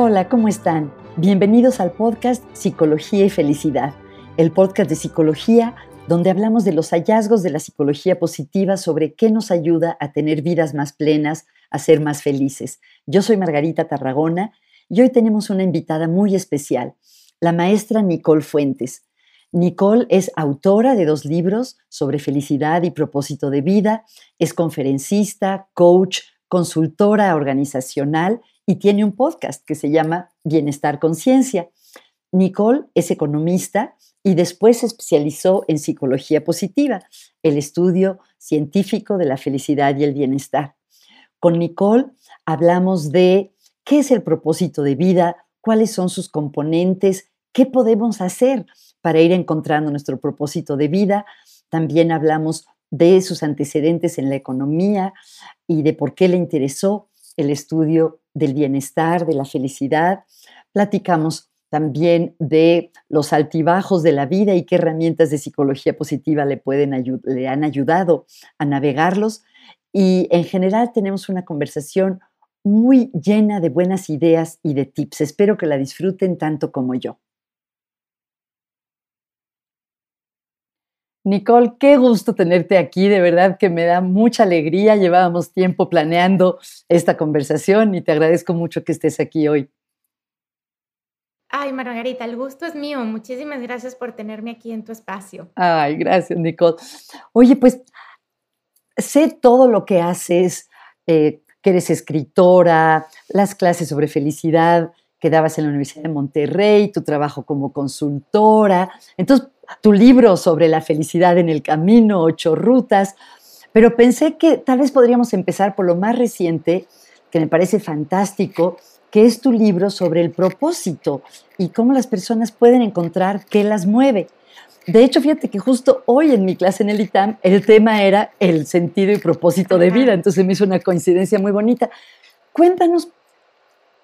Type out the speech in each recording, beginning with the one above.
Hola, ¿cómo están? Bienvenidos al podcast Psicología y Felicidad, el podcast de psicología donde hablamos de los hallazgos de la psicología positiva sobre qué nos ayuda a tener vidas más plenas, a ser más felices. Yo soy Margarita Tarragona y hoy tenemos una invitada muy especial, la maestra Nicole Fuentes. Nicole es autora de dos libros sobre felicidad y propósito de vida, es conferencista, coach, consultora organizacional y tiene un podcast que se llama Bienestar Conciencia. Nicole es economista y después se especializó en psicología positiva, el estudio científico de la felicidad y el bienestar. Con Nicole hablamos de qué es el propósito de vida, cuáles son sus componentes, qué podemos hacer para ir encontrando nuestro propósito de vida. También hablamos de sus antecedentes en la economía y de por qué le interesó el estudio del bienestar, de la felicidad. Platicamos también de los altibajos de la vida y qué herramientas de psicología positiva le, pueden le han ayudado a navegarlos. Y en general tenemos una conversación muy llena de buenas ideas y de tips. Espero que la disfruten tanto como yo. Nicole, qué gusto tenerte aquí, de verdad que me da mucha alegría. Llevábamos tiempo planeando esta conversación y te agradezco mucho que estés aquí hoy. Ay, Margarita, el gusto es mío. Muchísimas gracias por tenerme aquí en tu espacio. Ay, gracias, Nicole. Oye, pues sé todo lo que haces, eh, que eres escritora, las clases sobre felicidad que dabas en la Universidad de Monterrey, tu trabajo como consultora. Entonces, tu libro sobre la felicidad en el camino, ocho rutas, pero pensé que tal vez podríamos empezar por lo más reciente, que me parece fantástico, que es tu libro sobre el propósito y cómo las personas pueden encontrar qué las mueve. De hecho, fíjate que justo hoy en mi clase en el ITAM el tema era el sentido y propósito de vida, entonces me hizo una coincidencia muy bonita. Cuéntanos,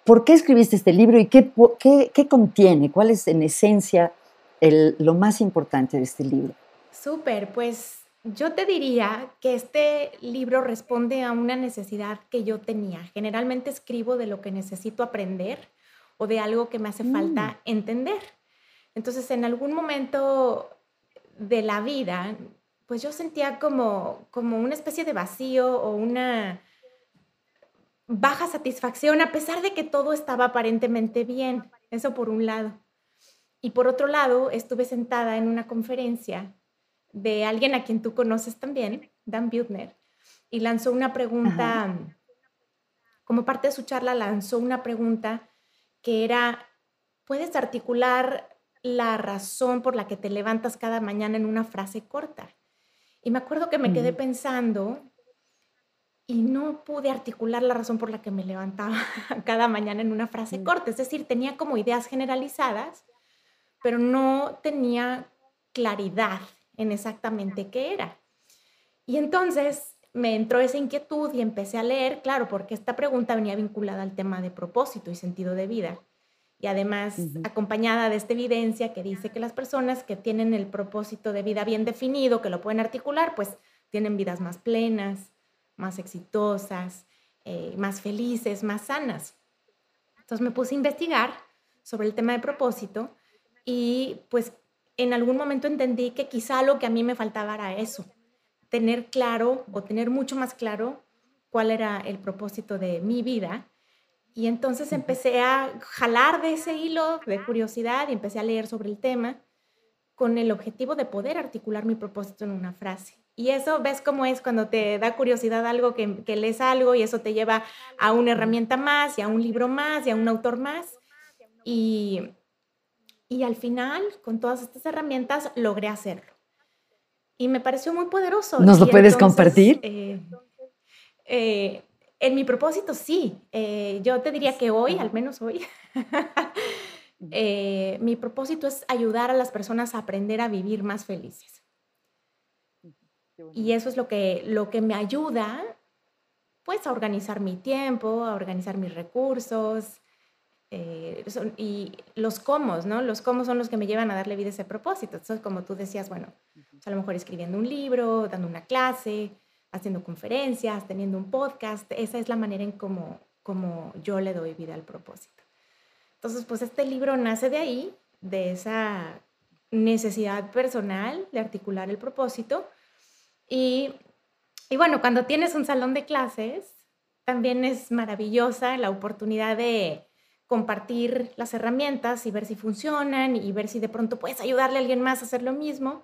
¿por qué escribiste este libro y qué, qué, qué contiene? ¿Cuál es en esencia lo más importante de este libro? Súper, pues yo te diría que este libro responde a una necesidad que yo tenía. Generalmente escribo de lo que necesito aprender o de algo que me hace falta mm. entender. Entonces, en algún momento de la vida, pues yo sentía como, como una especie de vacío o una baja satisfacción, a pesar de que todo estaba aparentemente bien. Eso por un lado. Y por otro lado, estuve sentada en una conferencia de alguien a quien tú conoces también, Dan Butner, y lanzó una pregunta, como parte de su charla, lanzó una pregunta que era, ¿puedes articular la razón por la que te levantas cada mañana en una frase corta? Y me acuerdo que me quedé pensando y no pude articular la razón por la que me levantaba cada mañana en una frase corta. Es decir, tenía como ideas generalizadas, pero no tenía claridad en exactamente qué era. Y entonces me entró esa inquietud y empecé a leer, claro, porque esta pregunta venía vinculada al tema de propósito y sentido de vida. Y además acompañada de esta evidencia que dice que las personas que tienen el propósito de vida bien definido, que lo pueden articular, pues tienen vidas más plenas, más exitosas, eh, más felices, más sanas. Entonces me puse a investigar sobre el tema de propósito y pues en algún momento entendí que quizá lo que a mí me faltaba era eso, tener claro o tener mucho más claro cuál era el propósito de mi vida. Y entonces empecé a jalar de ese hilo de curiosidad y empecé a leer sobre el tema con el objetivo de poder articular mi propósito en una frase. Y eso ves cómo es cuando te da curiosidad algo, que, que, lees algo y eso te lleva a una herramienta más y a un libro más y a un autor más. Y, y al final, con todas estas herramientas, logré hacerlo. Y me pareció muy poderoso. ¿Nos lo puedes compartir? Eh, eh, en mi propósito, sí. Eh, yo te diría que hoy, al menos hoy, mi propósito es ayudar a las personas a aprender a vivir más felices. Y eso es lo que, lo que me ayuda, pues, a organizar mi tiempo, a organizar mis recursos, eh, y los cómo, ¿no? Los cómo son los que me llevan a darle vida a ese propósito. Entonces, como tú decías, bueno, pues, a lo mejor escribiendo un libro, dando una clase, haciendo conferencias, teniendo un podcast, esa es la manera en cómo como yo le doy vida al propósito. Entonces, pues este libro nace de ahí, de esa necesidad personal de articular el propósito. Y, y bueno, cuando tienes un salón de clases, también es maravillosa la oportunidad de compartir las herramientas y ver si funcionan y ver si de pronto puedes ayudarle a alguien más a hacer lo mismo.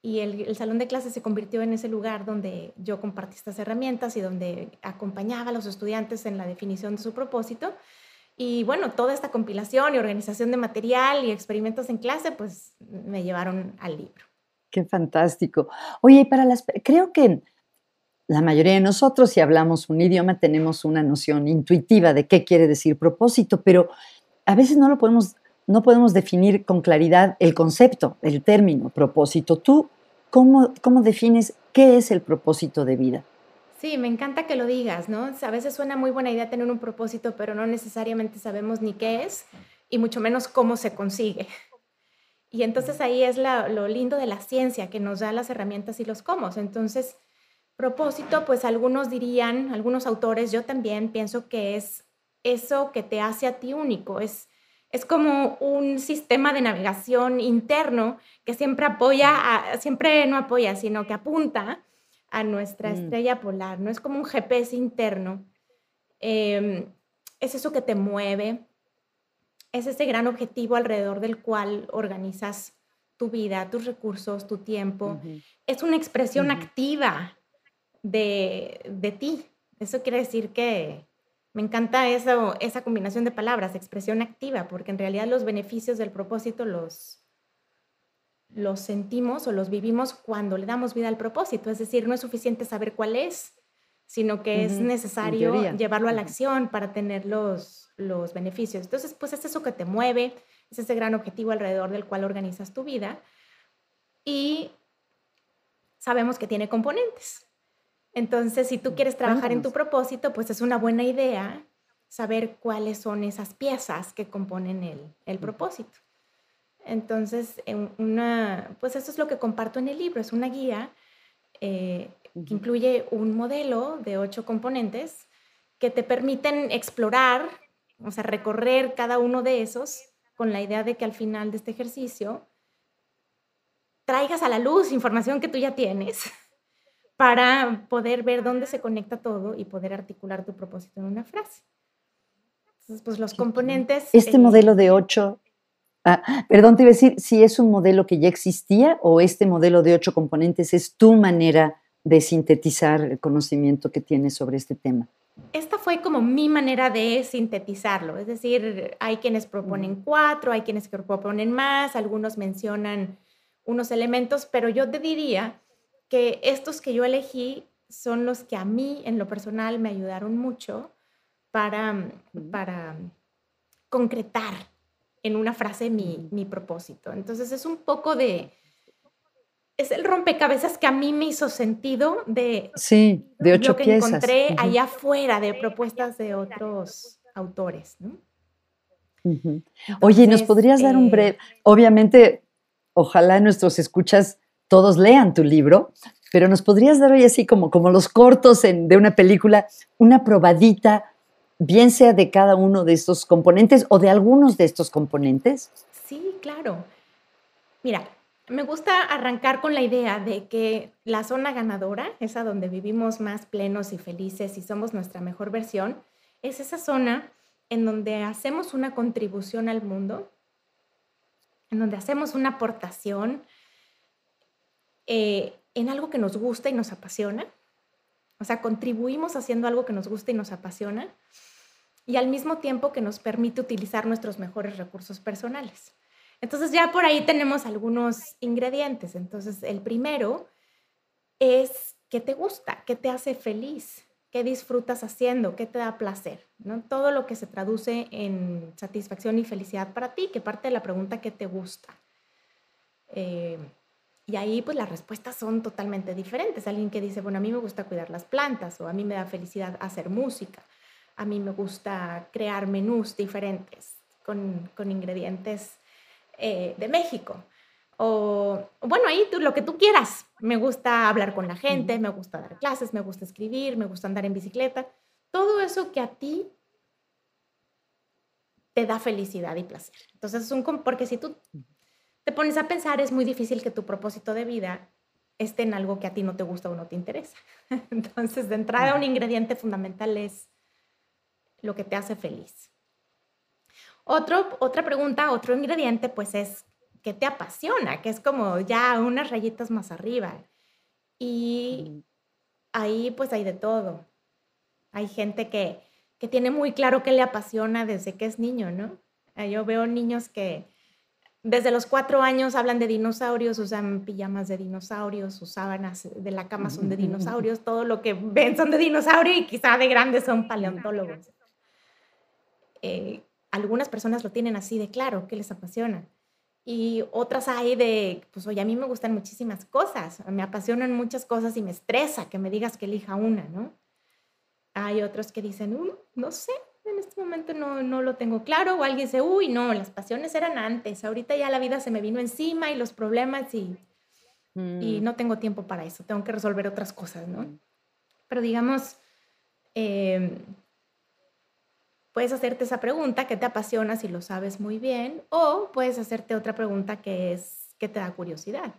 Y el, el, salón de clases se convirtió en ese lugar donde yo compartí estas herramientas y donde acompañaba a los estudiantes en la definición de su propósito. Y bueno, toda esta compilación y organización de material y experimentos en clase, pues me llevaron al libro. Qué fantástico. Oye, para las, creo que la mayoría de nosotros, si hablamos un idioma, tenemos una noción intuitiva de qué quiere decir propósito, pero a veces no lo podemos, no podemos definir con claridad el concepto, el término propósito. ¿Tú cómo, cómo defines qué es el propósito de vida? Sí, me encanta que lo digas, ¿no? A veces suena muy buena idea tener un propósito, pero no necesariamente sabemos ni qué es y mucho menos cómo se consigue. Y entonces ahí es lo lindo de la ciencia, que nos da las herramientas y los cómo. Entonces, propósito, pues algunos dirían, algunos autores, yo también pienso que es eso que te hace a ti único, es, es como un sistema de navegación interno que siempre apoya, siempre no apoya, sino que apunta a nuestra mm. estrella polar, ¿no? Es como un GPS interno. Em, es eso que te mueve, es ese gran objetivo alrededor del cual organizas tu vida, tus recursos, tu tiempo. Es una expresión activa de, de, ti. Eso quiere decir que me encanta eso, esa combinación de palabras, expresión activa, porque en realidad los beneficios del propósito los, los sentimos o los vivimos cuando le damos vida al propósito. Es decir, no es suficiente saber cuál es, sino que es necesario llevarlo a la acción para tener los, los beneficios. Entonces, pues es eso que te mueve, es ese gran objetivo alrededor del cual organizas tu vida. Y sabemos que tiene componentes. Entonces, si tú quieres trabajar en tu propósito, pues es una buena idea saber cuáles son esas piezas que componen el, el propósito. Entonces, una, pues eso es lo que comparto en el libro, es una guía eh, que incluye un modelo de ocho componentes que te permiten explorar, o sea, recorrer cada uno de esos con la idea de que al final de este ejercicio traigas a la luz información que tú ya tienes para poder ver dónde se conecta todo y poder articular tu propósito en una frase. Entonces, pues los componentes... Este eh, modelo de ocho Ah, perdón, te iba a decir si es un modelo que ya existía o este modelo de ocho componentes es tu manera de sintetizar el conocimiento que tienes sobre este tema. Esta fue como mi manera de sintetizarlo, es decir, hay quienes proponen cuatro, hay quienes proponen más, algunos mencionan unos elementos, pero yo te diría que estos que yo elegí son los que a mí en lo personal me ayudaron mucho para, para concretar en una frase mi, mi propósito. Entonces es un poco de, es el rompecabezas que a mí me hizo sentido de, sí, de ocho lo que encontré allá afuera de propuestas de otros autores. Oye, ¿nos podrías dar un eh, breve? Obviamente, ojalá nuestros escuchas todos lean tu libro, pero ¿nos podrías dar hoy así como, como los cortos de una película, una probadita bien sea de cada uno de estos componentes o de algunos de estos componentes? Sí, claro. Mira, me gusta arrancar con la idea de que la zona ganadora, esa donde vivimos más plenos y felices y somos nuestra mejor versión, es esa zona en donde hacemos una contribución al mundo, en donde hacemos una aportación eh, en algo que nos gusta y nos apasiona. O sea, contribuimos haciendo algo que nos gusta y nos apasiona y al mismo tiempo que nos permite utilizar nuestros mejores recursos personales. Entonces ya por ahí tenemos algunos ingredientes. Entonces el primero es qué te gusta, qué te hace feliz, qué disfrutas haciendo, qué te da placer, ¿no? Todo lo que se traduce en satisfacción y felicidad para ti, que parte de la pregunta qué te gusta. Eh, y ahí pues las respuestas son totalmente diferentes. Alguien que dice, bueno, a mí me gusta cuidar las plantas o a mí me da felicidad hacer música a mí me gusta crear menús diferentes con, ingredientes eh, de México. O, bueno, ahí tú, lo que tú quieras. Me gusta hablar con la gente, me gusta dar clases, me gusta escribir, me gusta andar en bicicleta. Todo eso que a ti te da felicidad y placer. Entonces, es un, porque si tú te pones a pensar, es muy difícil que tu propósito de vida esté en algo que a ti no te gusta o no te interesa. Entonces, de entrada, un ingrediente fundamental es lo que te hace feliz. Otro, otra pregunta, otro ingrediente, pues es ¿qué te apasiona? Que es como ya unas rayitas más arriba. Y ahí pues hay de todo. Hay gente que, que tiene muy claro qué le apasiona desde que es niño, ¿no? Ah, yo veo niños que desde los cuatro años hablan de dinosaurios, usan pijamas de dinosaurios, sus sábanas de la cama son de dinosaurios, todo lo que ven son de dinosaurio y quizá de grandes son paleontólogos. Eh, algunas personas lo tienen así de claro, que les apasiona. Y otras hay de, pues oye, a mí me gustan muchísimas cosas, me apasionan muchas cosas y me estresa que me digas que elija una, ¿no? Hay otros que dicen, uh, no sé, en este momento no, no lo tengo claro, o alguien dice, uy, no, las pasiones eran antes, ahorita ya la vida se me vino encima y los problemas y, y mm. no tengo tiempo para eso, tengo que resolver otras cosas, ¿no? Mm. Pero digamos, em, puedes hacerte esa pregunta que te apasiona si lo sabes muy bien, o puedes hacerte otra pregunta que es que te da curiosidad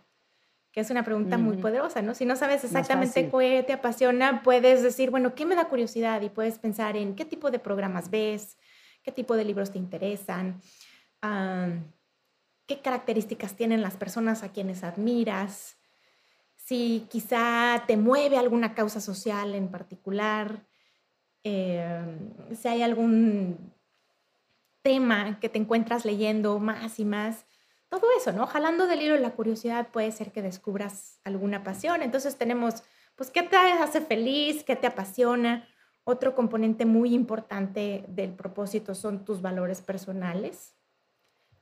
que es una pregunta muy poderosa, ¿no? Si no sabes exactamente qué te apasiona, puedes decir, bueno, ¿qué me da curiosidad? Y puedes pensar en qué tipo de programas ves, qué tipo de libros te interesan, qué características tienen las personas a quienes admiras, si quizá te mueve alguna causa social en particular, em, si hay algún tema que te encuentras leyendo más y más todo eso, ¿no? Jalando del hilo la curiosidad puede ser que descubras alguna pasión. Entonces tenemos, pues, ¿qué te hace feliz? ¿Qué te apasiona? Otro componente muy importante del propósito son tus valores personales,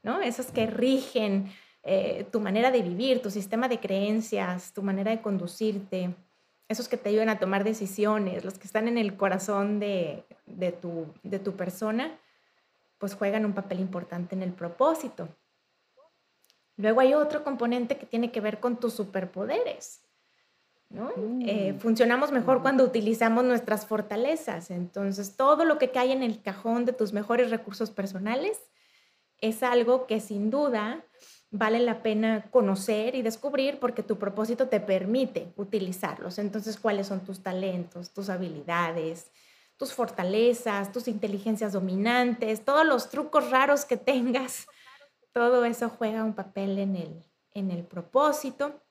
¿no? Esos que rigen eh, tu manera de vivir, tu sistema de creencias, tu manera de conducirte, esos que te ayudan a tomar decisiones, los que están en el corazón de, tu, de tu persona, pues juegan un papel importante en el propósito. Luego hay otro componente que tiene que ver con tus superpoderes. ¿no? Eh, mm. funcionamos mejor cuando utilizamos nuestras fortalezas. Entonces, todo lo que cae en el cajón de tus mejores recursos personales es algo que sin duda vale la pena conocer y descubrir porque tu propósito te permite utilizarlos. Entonces, ¿cuáles son tus talentos, tus habilidades, tus fortalezas, tus inteligencias dominantes, todos los trucos raros que tengas? Todo eso juega un papel en el, en el propósito.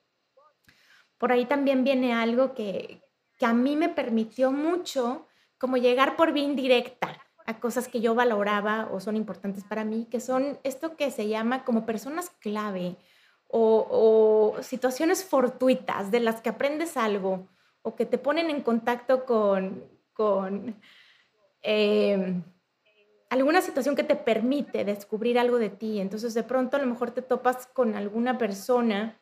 Por ahí también viene algo que, que a mí me permitió mucho, como llegar por vía indirecta a cosas que yo valoraba o son importantes para mí, que son esto que se llama como personas clave o, situaciones fortuitas de las que aprendes algo o que te ponen en contacto con, con eh, alguna situación que te permite descubrir algo de ti. Entonces de pronto a lo mejor te topas con alguna persona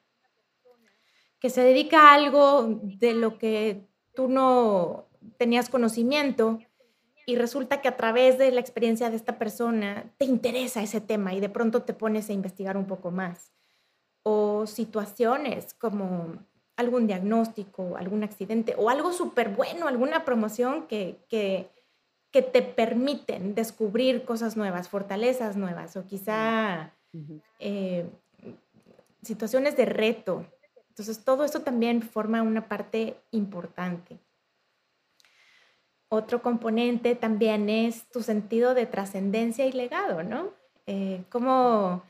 que se dedica a algo de lo que tú no tenías conocimiento y resulta que a través de la experiencia de esta persona te interesa ese tema y de pronto te pones a investigar un poco más. O situaciones como algún diagnóstico, algún accidente o algo súper bueno, alguna promoción que, que que te permiten descubrir cosas nuevas, fortalezas nuevas o quizá eh, situaciones de reto. Entonces, todo esto también forma una parte importante. Otro componente también es tu sentido de trascendencia y legado, ¿no? Eh, como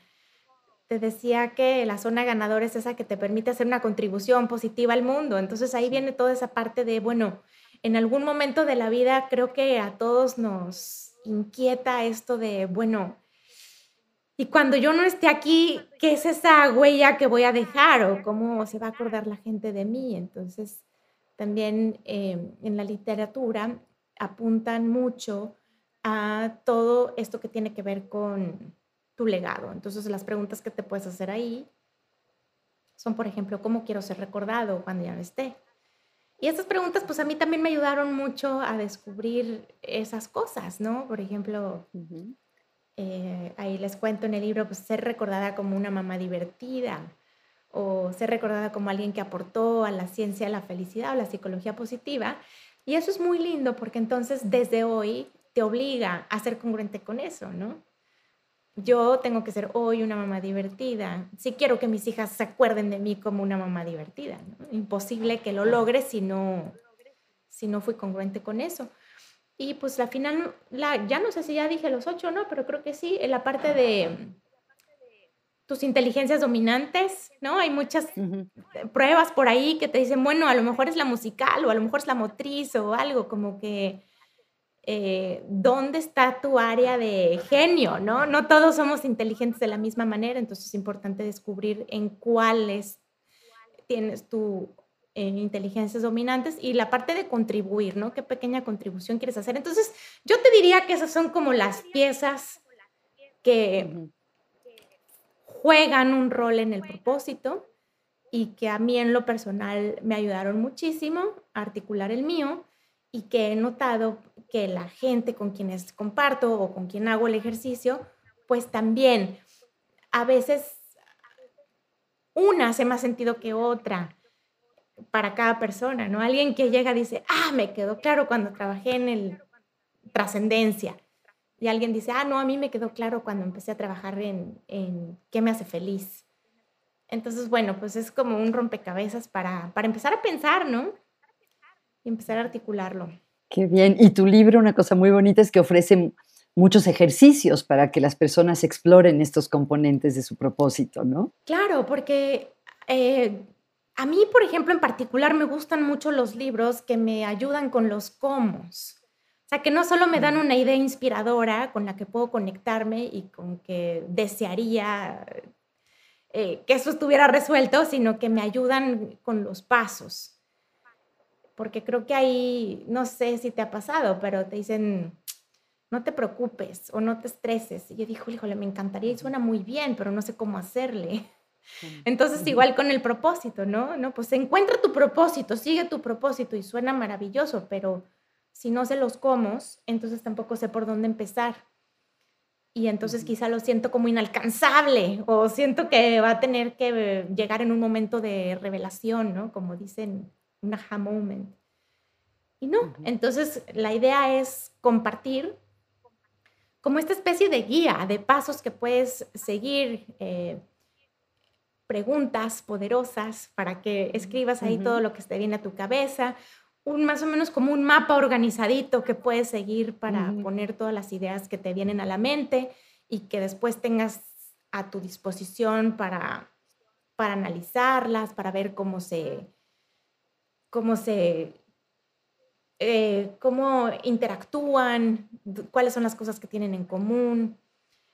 te decía que la zona ganadora es esa que te permite hacer una contribución positiva al mundo. Entonces ahí viene toda esa parte de, bueno, en algún momento de la vida creo que a todos nos inquieta esto de, bueno, y cuando yo no esté aquí, ¿qué es esa huella que voy a dejar o cómo se va a acordar la gente de mí? Entonces, también em, en la literatura apuntan mucho a todo esto que tiene que ver con tu legado. Entonces, las preguntas que te puedes hacer ahí son, por ejemplo, ¿cómo quiero ser recordado cuando ya no esté? Y estas preguntas, pues a mí también me ayudaron mucho a descubrir esas cosas, ¿no? Por ejemplo, eh, ahí les cuento en el libro, pues ser recordada como una mamá divertida o ser recordada como alguien que aportó a la ciencia la felicidad o la psicología positiva. Y eso es muy lindo porque entonces desde hoy te obliga a ser congruente con eso, ¿no? yo tengo que ser hoy una mamá divertida. Si quiero que mis hijas se acuerden de mí como una mamá divertida. Imposible que lo logre si no, si no fui congruente con eso. Y pues la final, la, ya no sé si ya dije los ocho, ¿no? Pero creo que sí, en la parte de tus inteligencias dominantes, ¿no? Hay muchas pruebas por ahí que te dicen, bueno, a lo mejor es la musical o a lo mejor es la motriz o algo, como que eh, dónde está tu área de genio, ¿no? No todos somos inteligentes de la misma manera, entonces es importante descubrir en cuáles tienes tu eh, inteligencias dominantes y la parte de contribuir, ¿no? ¿Qué pequeña contribución quieres hacer? Entonces, yo te diría que esas son como las piezas que juegan un rol en el propósito y que a mí en lo personal me ayudaron muchísimo a articular el mío y que he notado que la gente con quienes comparto o con quien hago el ejercicio, pues también a veces una hace más sentido que otra para cada persona, ¿no? Alguien que llega dice, ah, me quedó claro cuando trabajé en el trascendencia. Y alguien dice, ah, no, a mí me quedó claro cuando empecé a trabajar en, en qué me hace feliz. Entonces, bueno, pues es como un rompecabezas para, para empezar a pensar, ¿no? Y empezar a articularlo. Qué bien. Y tu libro, una cosa muy bonita es que ofrece muchos ejercicios para que las personas exploren estos componentes de su propósito, ¿no? Claro, porque eh, a mí, por ejemplo, en particular me gustan mucho los libros que me ayudan con los cómo. O sea, que no solo me dan una idea inspiradora con la que puedo conectarme y con que desearía eh, que eso estuviera resuelto, sino que me ayudan con los pasos porque creo que ahí, no sé si te ha pasado, pero te dicen, no te preocupes o no te estreses. Y yo digo, híjole, me encantaría y suena muy bien, pero no sé cómo hacerle. Entonces, igual con el propósito, ¿no? No, pues encuentra tu propósito, sigue tu propósito y suena maravilloso, pero si no sé los cómo, entonces tampoco sé por dónde empezar. Y entonces quizá lo siento como inalcanzable o siento que va a tener que llegar en un momento de revelación, ¿no? Como dicen un aha moment. Y no, entonces la idea es compartir como esta especie de guía, de pasos que puedes seguir, eh, preguntas poderosas para que escribas ahí todo lo que te viene a tu cabeza, un más o menos como un mapa organizadito que puedes seguir para poner todas las ideas que te vienen a la mente y que después tengas a tu disposición para, para analizarlas, para ver cómo se, cómo se, eh, cómo interactúan, cuáles son las cosas que tienen en común.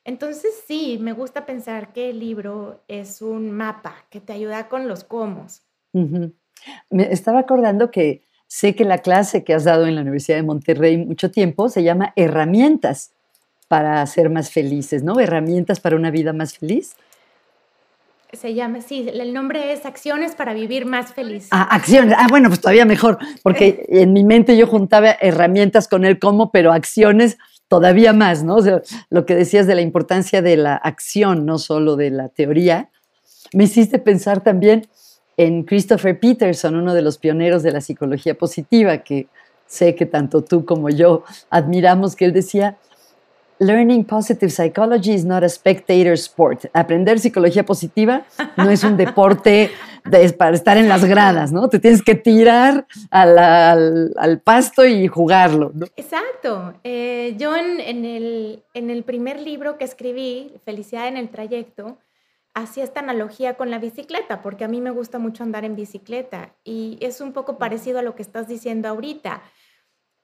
Entonces sí, me gusta pensar que el libro es un mapa que te ayuda con los cómo. Me estaba acordando que sé que la clase que has dado en la Universidad de Monterrey mucho tiempo se llama Herramientas para ser más felices, ¿no? Herramientas para una vida más feliz se llama, sí, el nombre es Acciones para vivir más feliz. Ah, acciones. Ah, bueno, pues todavía mejor, porque en mi mente yo juntaba herramientas con el cómo, pero acciones todavía más, ¿no? O sea, lo que decías de la importancia de la acción, no solo de la teoría, me hiciste pensar también en Christopher Peterson, uno de los pioneros de la psicología positiva, que sé que tanto tú como yo admiramos, que él decía, Learning positive psychology is not a spectator sport. Aprender psicología positiva no es un deporte para estar en las gradas, ¿no? Te tienes que tirar al, pasto y jugarlo. ¿no? Exacto. Eh, yo en, el, en el primer libro que escribí, Felicidad en el trayecto, hacía esta analogía con la bicicleta, porque a mí me gusta mucho andar en bicicleta y es un poco parecido a lo que estás diciendo ahorita.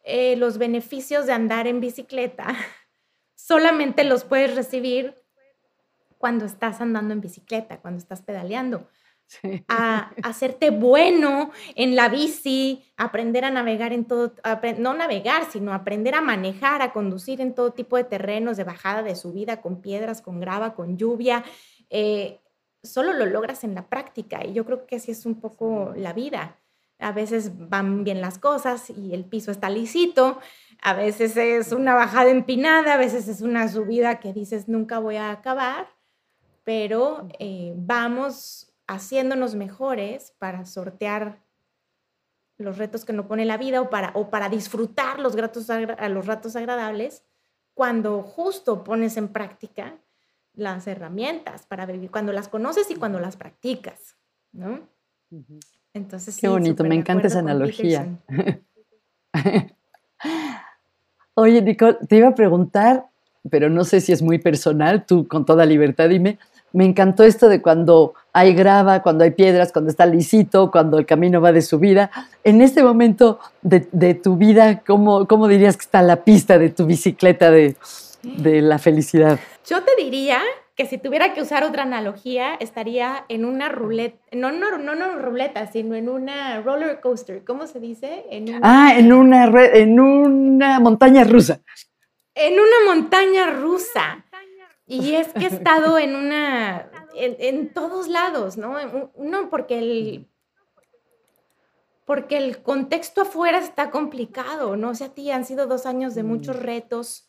Eh, los beneficios de andar en bicicleta solamente los puedes recibir cuando estás andando en bicicleta, cuando estás pedaleando. A, hacerte bueno en la bici, aprender a navegar en todo, no navegar, sino aprender a manejar, a conducir en todo tipo de terrenos, de bajada, de subida, con piedras, con grava, con lluvia. Eh, solo lo logras en la práctica y yo creo que así es un poco la vida. A veces van bien las cosas y el piso está lisito, a veces es una bajada empinada, a veces es una subida que dices nunca voy a acabar, pero eh, vamos haciéndonos mejores para sortear los retos que nos pone la vida o para, o para disfrutar los, gratos, los ratos agradables cuando justo pones en práctica las herramientas para vivir, cuando las conoces y cuando las practicas, ¿no? Entonces, Qué bonito, me encanta esa analogía. Oye, Nicole, te iba a preguntar, pero no sé si es muy personal, tú con toda libertad dime, me encantó esto de cuando hay grava, cuando hay piedras, cuando está lisito, cuando el camino va de subida. En este momento de, tu vida, ¿cómo, ¿cómo, dirías que está la pista de tu bicicleta de, de la felicidad? Yo te diría que si tuviera que usar otra analogía, estaría en una ruleta, no, no, no, no ruleta, sino en una roller coaster, ¿cómo se dice? En Ah, en una, en una montaña rusa. En una montaña rusa. Y es que he estado en una, en, todos lados, ¿no? Uno, porque el, porque el contexto afuera está complicado, ¿no? O sea, a ti han sido dos años de muchos mm. retos,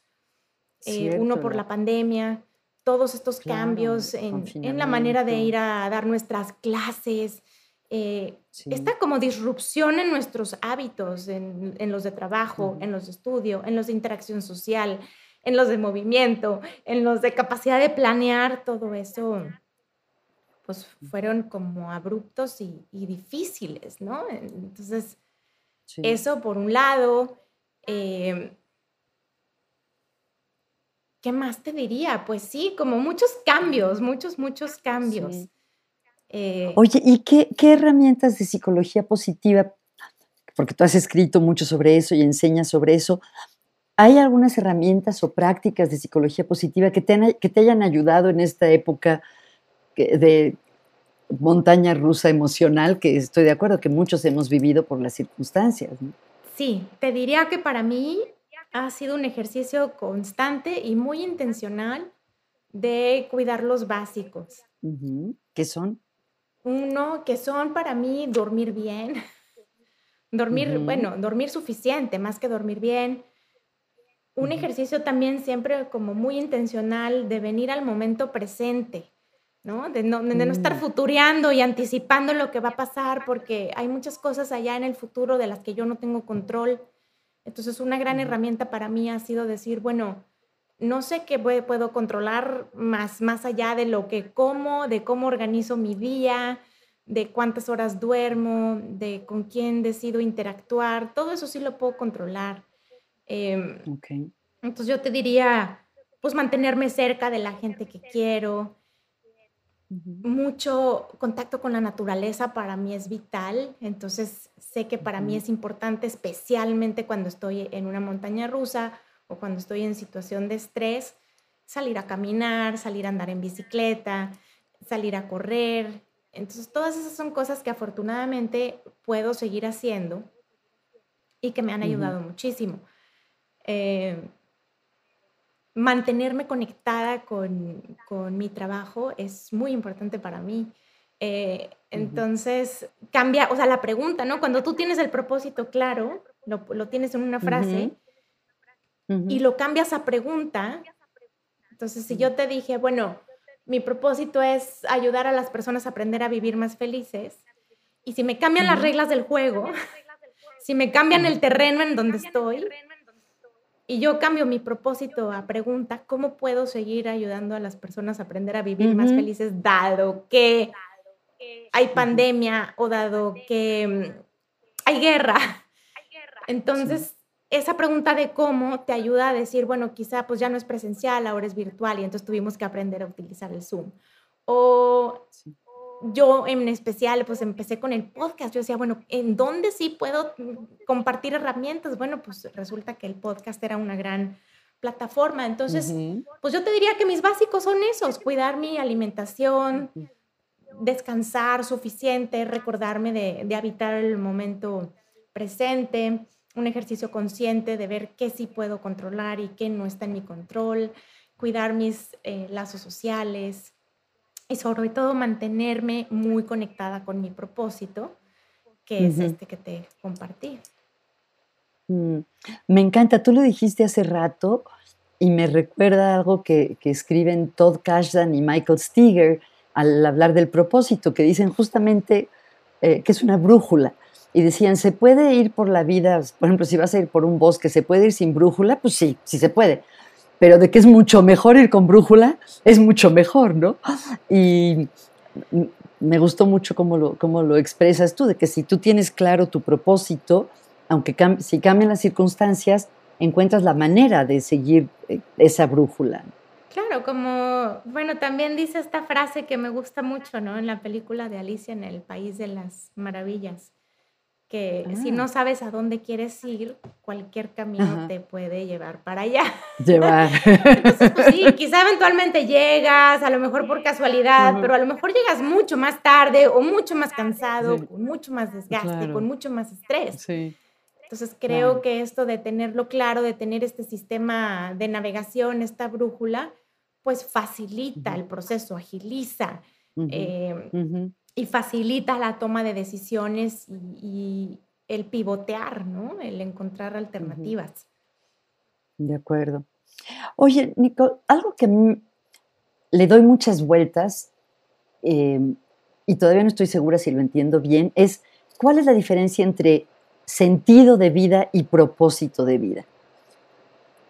eh, uno por la pandemia, todos estos cambios en, en, la manera de ir a dar nuestras clases, eh, esta como disrupción en nuestros hábitos, en, en los de trabajo, en los de estudio, en los de interacción social, en los de movimiento, en los de capacidad de planear, todo eso, pues fueron como abruptos y, difíciles, ¿no? Entonces, eso por un lado. Eh, ¿Qué más te diría? Pues sí, como muchos cambios, muchos, muchos cambios. Eh, Oye, ¿y qué, qué, herramientas de psicología positiva? Porque tú has escrito mucho sobre eso y enseñas sobre eso. ¿Hay algunas herramientas o prácticas de psicología positiva que te, que te hayan ayudado en esta época de montaña rusa emocional que estoy de acuerdo que muchos hemos vivido por las circunstancias? Sí, te diría que para mí ha sido un ejercicio constante y muy intencional de cuidar los básicos. ¿Qué son? Uno, que son para mí dormir bien, dormir, bueno, dormir suficiente, más que dormir bien, un ejercicio también siempre como muy intencional de venir al momento presente, ¿no? De no, de no estar mm. futureando y anticipando lo que va a pasar, porque hay muchas cosas allá en el futuro de las que yo no tengo control. Entonces, una gran herramienta para mí ha sido decir, bueno, no sé qué puedo controlar más, más allá de lo que como, de cómo organizo mi día, de cuántas horas duermo, de con quién decido interactuar, todo eso sí lo puedo controlar. Em, entonces yo te diría, pues mantenerme cerca de la gente que quiero. Mucho contacto con la naturaleza para mí es vital, entonces sé que para mí es importante, especialmente cuando estoy en una montaña rusa o cuando estoy en situación de estrés, salir a caminar, salir a andar en bicicleta, salir a correr. Entonces todas esas son cosas que afortunadamente puedo seguir haciendo y que me han ayudado muchísimo. Eh, mantenerme conectada con, mi trabajo es muy importante para mí. Eh, entonces, cambia, o sea, la pregunta, ¿no? Cuando tú tienes el propósito claro, lo, tienes en una frase y lo cambias a pregunta, entonces si yo te dije, bueno, mi propósito es ayudar a las personas a aprender a vivir más felices, y si me cambian las reglas del juego, si me cambian el terreno en donde estoy, y yo cambio mi propósito a pregunta, ¿cómo puedo seguir ayudando a las personas a aprender a vivir más felices dado que hay pandemia o dado que mm, hay guerra? Entonces, esa pregunta de cómo te ayuda a decir, bueno, quizá pues ya no es presencial, ahora es virtual y entonces tuvimos que aprender a utilizar el Zoom. O yo en especial, pues empecé con el podcast. Yo decía, bueno, ¿en dónde sí puedo compartir herramientas? Bueno, pues resulta que el podcast era una gran plataforma. Entonces, pues yo te diría que mis básicos son esos, cuidar mi alimentación, descansar suficiente, recordarme de, de, habitar el momento presente, un ejercicio consciente de ver qué sí puedo controlar y qué no está en mi control, cuidar mis eh, lazos sociales, y sobre todo mantenerme muy conectada con mi propósito, que es este que te compartí. Mm, me encanta, tú lo dijiste hace rato y me recuerda algo que, escriben Todd Kashdan y Michael Steger al hablar del propósito, que dicen justamente eh, que es una brújula. Y decían, ¿se puede ir por la vida? Por ejemplo, si vas a ir por un bosque, ¿se puede ir sin brújula? Pues sí, sí se puede pero de que es mucho mejor ir con brújula, es mucho mejor, ¿no? Y me gustó mucho cómo lo, cómo lo expresas tú, de que si tú tienes claro tu propósito, aunque si cambian las circunstancias, encuentras la manera de seguir eh, esa brújula. Claro, como, bueno, también dice esta frase que me gusta mucho, ¿no? En la película de Alicia en el País de las Maravillas, que si no ah. sabes a dónde quieres ir, cualquier camino te puede llevar para allá. Llevar. Entonces, pues sí, quizá eventualmente llegas, a lo mejor por casualidad, pero a lo mejor llegas mucho más tarde o mucho más cansado, con mucho más desgaste, con mucho más estrés. Sí. Entonces creo que esto de tenerlo claro, de tener este sistema de navegación, esta brújula, pues facilita el proceso, agiliza em, y facilita la toma de decisiones y, el pivotear, ¿no? El encontrar alternativas. De acuerdo. Oye, Nico, algo que le doy muchas vueltas em, y todavía no estoy segura si lo entiendo bien, es cuál es la diferencia entre sentido de vida y propósito de vida.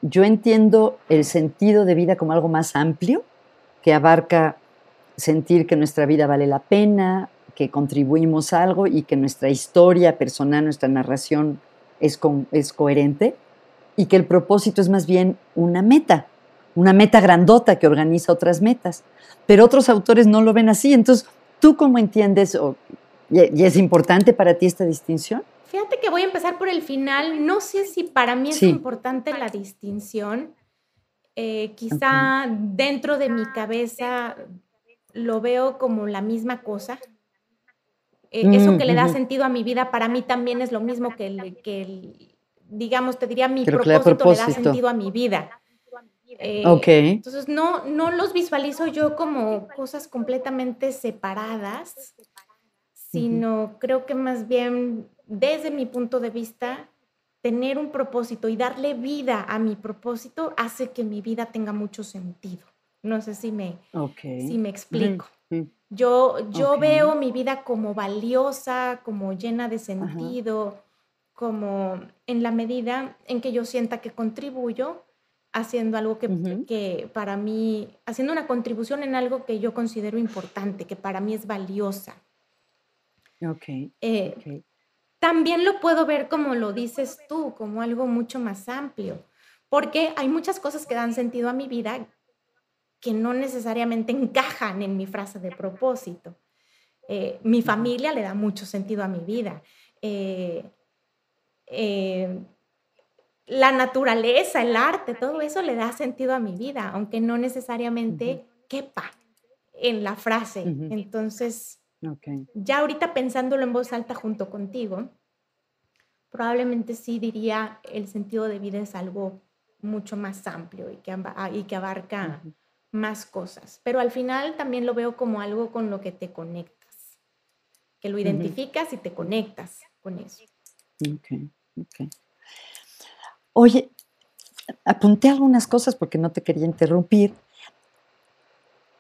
Yo entiendo el sentido de vida como algo más amplio, que abarca sentir que nuestra vida vale la pena, que contribuimos a algo y que nuestra historia personal, nuestra narración es, es coherente, y que el propósito es más bien una meta, una meta grandota que organiza otras metas. Pero otros autores no lo ven así. Entonces, ¿tú cómo entiendes, y es importante para ti esta distinción? Fíjate que voy a empezar por el final. No sé si para mí es importante la distinción. Eh, quizá dentro de mi cabeza lo veo como la misma cosa. Eh, eso que le da sentido a mi vida para mí también es lo mismo que, el, que digamos, te diría, mi propósito, le da sentido a mi vida. Eh, Entonces, no, no los visualizo yo como cosas completamente separadas, sino creo que más bien desde mi punto de vista, tener un propósito y darle vida a mi propósito hace que mi vida tenga mucho sentido. No sé si me, si me explico. Yo, yo veo mi vida como valiosa, como llena de sentido, como en la medida en que yo sienta que contribuyo haciendo algo que, que, para mí, haciendo una contribución en algo que yo considero importante, que para mí es valiosa. Ok. Eh, también lo puedo ver como lo dices tú, como algo mucho más amplio, porque hay muchas cosas que dan sentido a mi vida que no necesariamente encajan en mi frase de propósito. Eh, mi familia le da mucho sentido a mi vida. Eh, eh, la naturaleza, el arte, todo eso le da sentido a mi vida, aunque no necesariamente quepa en la frase. Entonces, ya ahorita pensándolo en voz alta junto contigo, probablemente sí diría el sentido de vida es algo mucho más amplio y que, y que abarca más cosas. Pero al final también lo veo como algo con lo que te conectas, que lo identificas y te conectas con eso. Ok, ok. Oye, apunté algunas cosas porque no te quería interrumpir.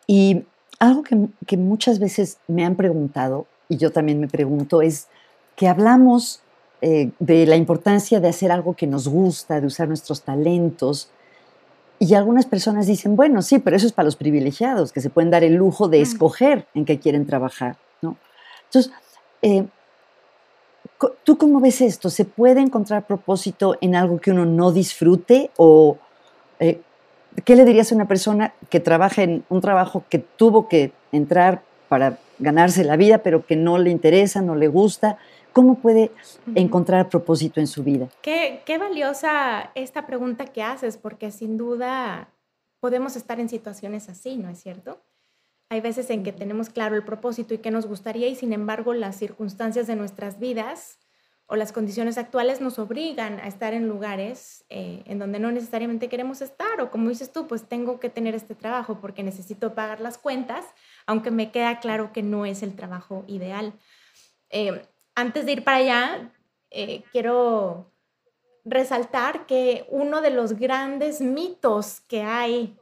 Y algo que, muchas veces me han preguntado, y yo también me pregunto, es que hablamos eh, de la importancia de hacer algo que nos gusta, de usar nuestros talentos. Y algunas personas dicen, bueno, sí, pero eso es para los privilegiados, que se pueden dar el lujo de escoger en qué quieren trabajar. ¿no? Entonces, eh, ¿tú cómo ves esto? ¿Se puede encontrar propósito en algo que uno no disfrute? ¿O eh, ¿Qué le dirías a una persona que trabaja en un trabajo que tuvo que entrar para ganarse la vida, pero que no le interesa, no le gusta? ¿Cómo puede encontrar propósito en su vida? Qué, qué valiosa esta pregunta que haces, porque sin duda podemos estar en situaciones así, ¿no es cierto? Hay veces en que tenemos claro el propósito y qué nos gustaría y sin embargo las circunstancias de nuestras vidas o las condiciones actuales nos obligan a estar en lugares eh, en donde no necesariamente queremos estar, o como dices tú, pues tengo que tener este trabajo porque necesito pagar las cuentas, aunque me queda claro que no es el trabajo ideal. Eh, antes de ir para allá, eh, quiero resaltar que uno de los grandes mitos que hay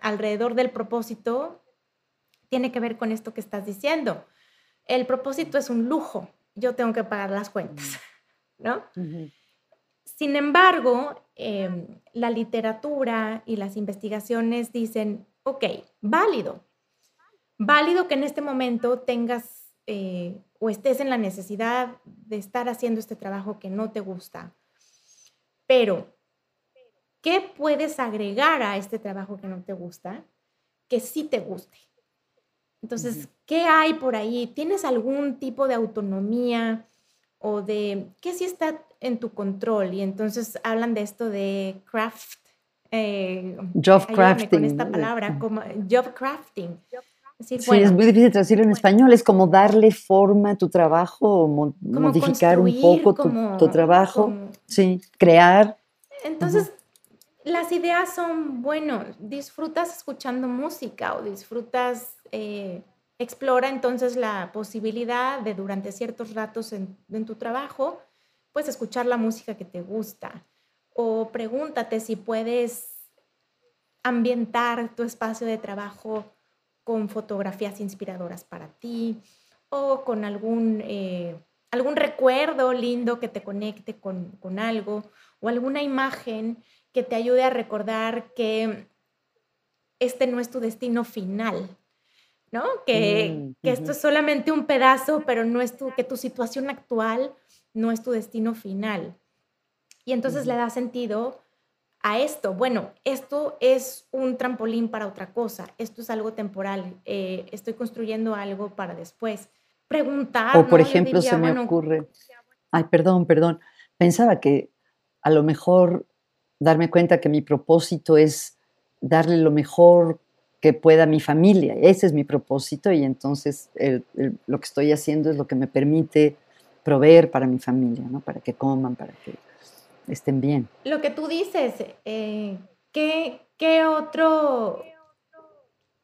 alrededor del propósito tiene que ver con esto que estás diciendo. El propósito es un lujo yo tengo que pagar las cuentas, ¿no? Sin embargo, em, la literatura y las investigaciones dicen, ok, válido, válido que en este momento tengas eh, o estés en la necesidad de estar haciendo este trabajo que no te gusta, pero ¿qué puedes agregar a este trabajo que no te gusta que sí te guste? Entonces, ¿qué hay por ahí? ¿Tienes algún tipo de autonomía o de qué sí está en tu control? Y entonces hablan de esto de craft. Eh, job crafting. Con esta palabra, como job crafting. Sí, es muy difícil traducirlo en español. Es como darle forma a tu trabajo, modificar un poco tu, trabajo. sí, crear. Entonces, las ideas son, bueno, disfrutas escuchando música o disfrutas, eh, explora entonces la posibilidad de durante ciertos ratos en, tu trabajo, pues escuchar la música que te gusta. O pregúntate si puedes ambientar tu espacio de trabajo con fotografías inspiradoras para ti o con algún, eh, algún recuerdo lindo que te conecte con, con algo o alguna imagen que te ayude a recordar que este no es tu destino final, ¿no? Que, mm, esto es solamente un pedazo, pero no es tu, que tu situación actual no es tu destino final. Y entonces le da sentido a esto. Bueno, esto es un trampolín para otra cosa, esto es algo temporal, eh, estoy construyendo algo para después. Preguntar. O por ejemplo, se me ocurre, ay, perdón, perdón, pensaba que a lo mejor darme cuenta que mi propósito es darle lo mejor que pueda a mi familia. Ese es mi propósito y entonces lo que estoy haciendo es lo que me permite proveer para mi familia, ¿no? para que coman, para que estén bien. Lo que tú dices, eh, ¿qué, ¿qué otro,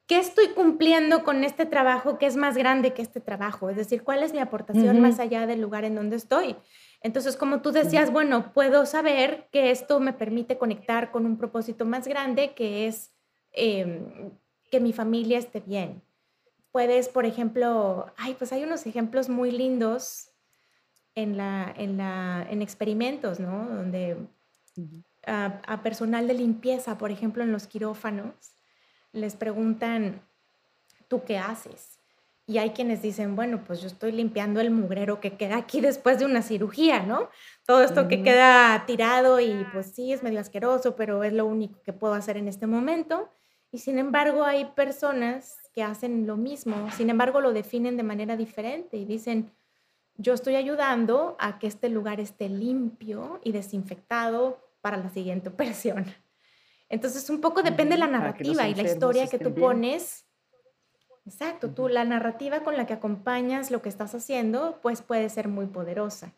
qué estoy cumpliendo con este trabajo que es más grande que este trabajo? Es decir, ¿cuál es mi aportación más allá del lugar en donde estoy? Entonces, como tú decías, bueno, puedo saber que esto me permite conectar con un propósito más grande que es em, que mi familia esté bien. Puedes, por ejemplo, ay, pues hay unos ejemplos muy lindos en, la, en, la, en experimentos, ¿no? Donde a personal de limpieza, por ejemplo, en los quirófanos, les preguntan, ¿tú qué haces? Y hay quienes dicen, bueno, pues yo estoy limpiando el mugrero que queda aquí después de una cirugía, ¿no? Todo esto que queda tirado y pues sí, es medio asqueroso, pero es lo único que puedo hacer en este momento. Y sin embargo hay personas que hacen lo mismo, sin embargo lo definen de manera diferente y dicen, yo estoy ayudando a que este lugar esté limpio y desinfectado para la siguiente operación. Entonces un poco depende de la narrativa y la historia que tú pones Exacto, tú la narrativa con la que acompañas lo que estás haciendo, pues puede ser muy poderosa.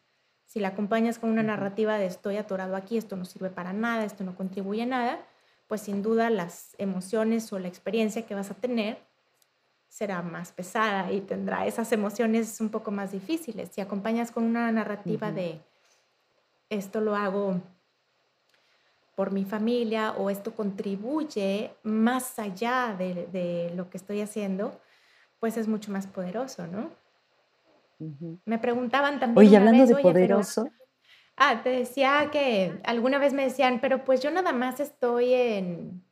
Si la acompañas con una narrativa de estoy atorado aquí, esto no sirve para nada, esto no contribuye a nada, pues sin duda las emociones o la experiencia que vas a tener será más pesada y tendrá esas emociones un poco más difíciles. Si acompañas con una narrativa de esto lo hago por mi familia o esto contribuye más allá de, lo que estoy haciendo, pues es mucho más poderoso, ¿no? Me preguntaban también. Oye, hablando de poderoso. ah, te decía que alguna vez me decían, pero pues yo nada más estoy en.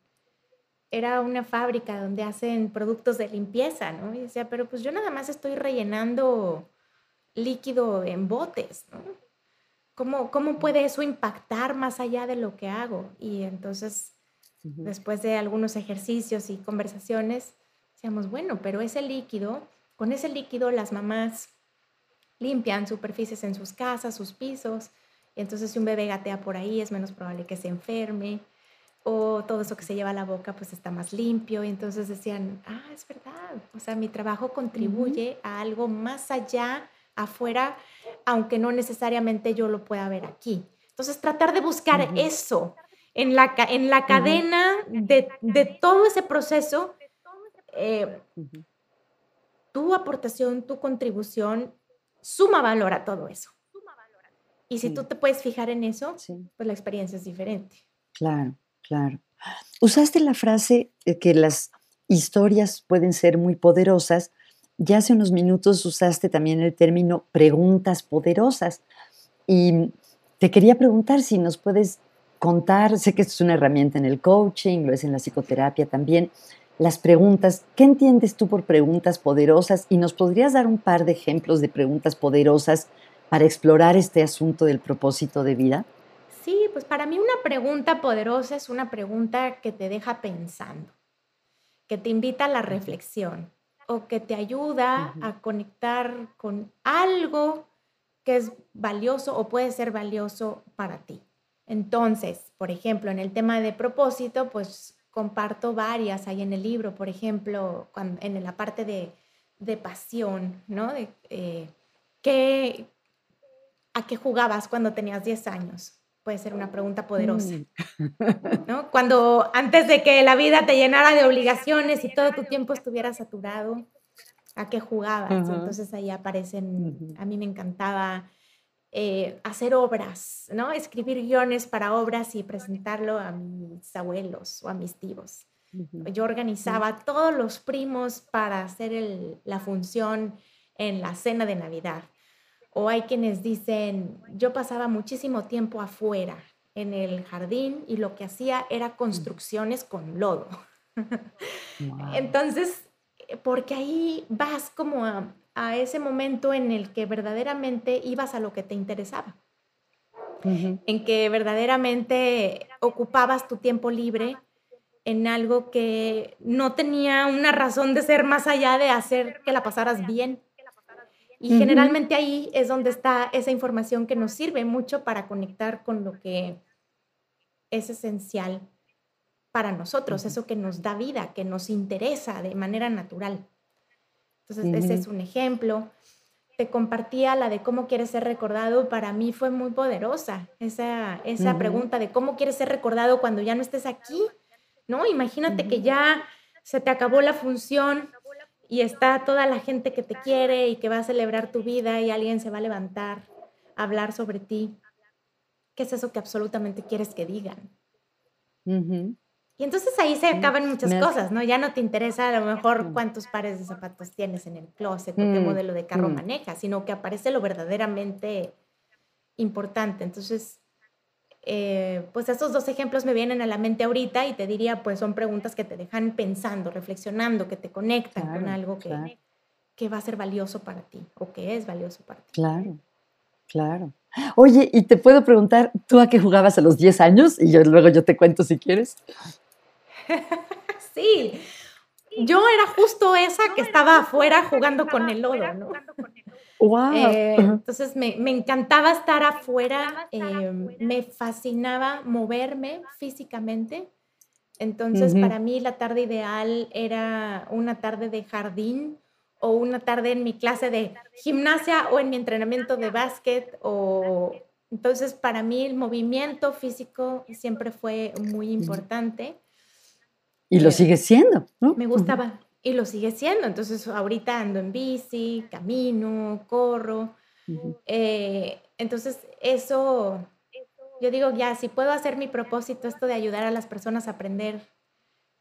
Era una fábrica donde hacen productos de limpieza, ¿no? Y decía, pero pues yo nada más estoy rellenando líquido en botes, ¿no? ¿Cómo, ¿Cómo puede eso impactar más allá de lo que hago? Y entonces, después de algunos ejercicios y conversaciones, decíamos, bueno, pero ese líquido, con ese líquido las mamás limpian superficies en sus casas, sus pisos, y entonces si un bebé gatea por ahí es menos probable que se enferme, o todo eso que se lleva a la boca pues está más limpio, y entonces decían, ah, es verdad, o sea, mi trabajo contribuye a algo más allá afuera, aunque no necesariamente yo lo pueda ver aquí. Entonces, tratar de buscar eso en la, en la cadena de, de, todo ese proceso, eh, tu aportación, tu contribución suma valor a todo eso. Y si tú te puedes fijar en eso, pues la experiencia es diferente. Claro, claro. Usaste la frase que las historias pueden ser muy poderosas ya hace unos minutos usaste también el término preguntas poderosas y te quería preguntar si nos puedes contar, sé que esto es una herramienta en el coaching, lo es en la psicoterapia también, las preguntas. ¿Qué entiendes tú por preguntas poderosas? Y nos podrías dar un par de ejemplos de preguntas poderosas para explorar este asunto del propósito de vida. Sí, pues para mí una pregunta poderosa es una pregunta que te deja pensando, que te invita a la reflexión o que te ayuda a conectar con algo que es valioso o puede ser valioso para ti. Entonces, por ejemplo, en el tema de propósito, pues comparto varias ahí en el libro, por ejemplo, en la parte de, pasión, ¿no? De, eh, ¿A qué jugabas cuando tenías 10 años? Puede ser una pregunta poderosa, mm. ¿no? Cuando antes de que la vida te llenara de obligaciones y todo tu tiempo estuviera saturado, ¿a qué jugabas? Entonces ahí aparecen, a mí me encantaba eh, hacer obras, ¿no? Escribir guiones para obras y presentarlo a mis abuelos o a mis tíos. Yo organizaba todos los primos para hacer la función en la cena de Navidad. O hay quienes dicen, yo pasaba muchísimo tiempo afuera en el jardín y lo que hacía era construcciones con lodo. Entonces, porque ahí vas como a, a ese momento en el que verdaderamente ibas a lo que te interesaba, en que verdaderamente ocupabas tu tiempo libre en algo que no tenía una razón de ser más allá de hacer que la pasaras bien. Y generalmente ahí es donde está esa información que nos sirve mucho para conectar con lo que es esencial para nosotros, eso que nos da vida, que nos interesa de manera natural. Entonces, ese es un ejemplo. Te compartía la de cómo quieres ser recordado, para mí fue muy poderosa, esa, esa pregunta de cómo quieres ser recordado cuando ya no estés aquí, ¿no? Imagínate que ya se te acabó la función y está toda la gente que te quiere y que va a celebrar tu vida y alguien se va a levantar a hablar sobre ti. ¿Qué es eso que absolutamente quieres que digan? Y entonces ahí se acaban muchas cosas, ¿no? Ya no te interesa a lo mejor cuántos pares de zapatos tienes en el closet o qué mm, modelo de carro mm. manejas, sino que aparece lo verdaderamente importante. Entonces, eh, pues esos dos ejemplos me vienen a la mente ahorita y te diría, pues son preguntas que te dejan pensando, reflexionando, que te conectan con algo que, que va a ser valioso para ti o que es valioso para ti. Claro, claro. Oye, y te puedo preguntar, ¿tú a qué jugabas a los 10 años? Y yo luego yo te cuento si quieres. sí, yo era justo esa que estaba afuera jugando con el lodo, ¿no? Wow. Eh, entonces me, encantaba estar afuera, em, me fascinaba moverme físicamente. Entonces para mí la tarde ideal era una tarde de jardín o una tarde en mi clase de gimnasia o en mi entrenamiento de básquet o entonces para mí el movimiento físico siempre fue muy importante. Y lo sigue siendo, ¿no? Me gustaba y lo sigue siendo. Entonces ahorita ando en bici, camino, corro. Eh, entonces eso, yo digo, ya, si puedo hacer mi propósito, esto de ayudar a las personas a aprender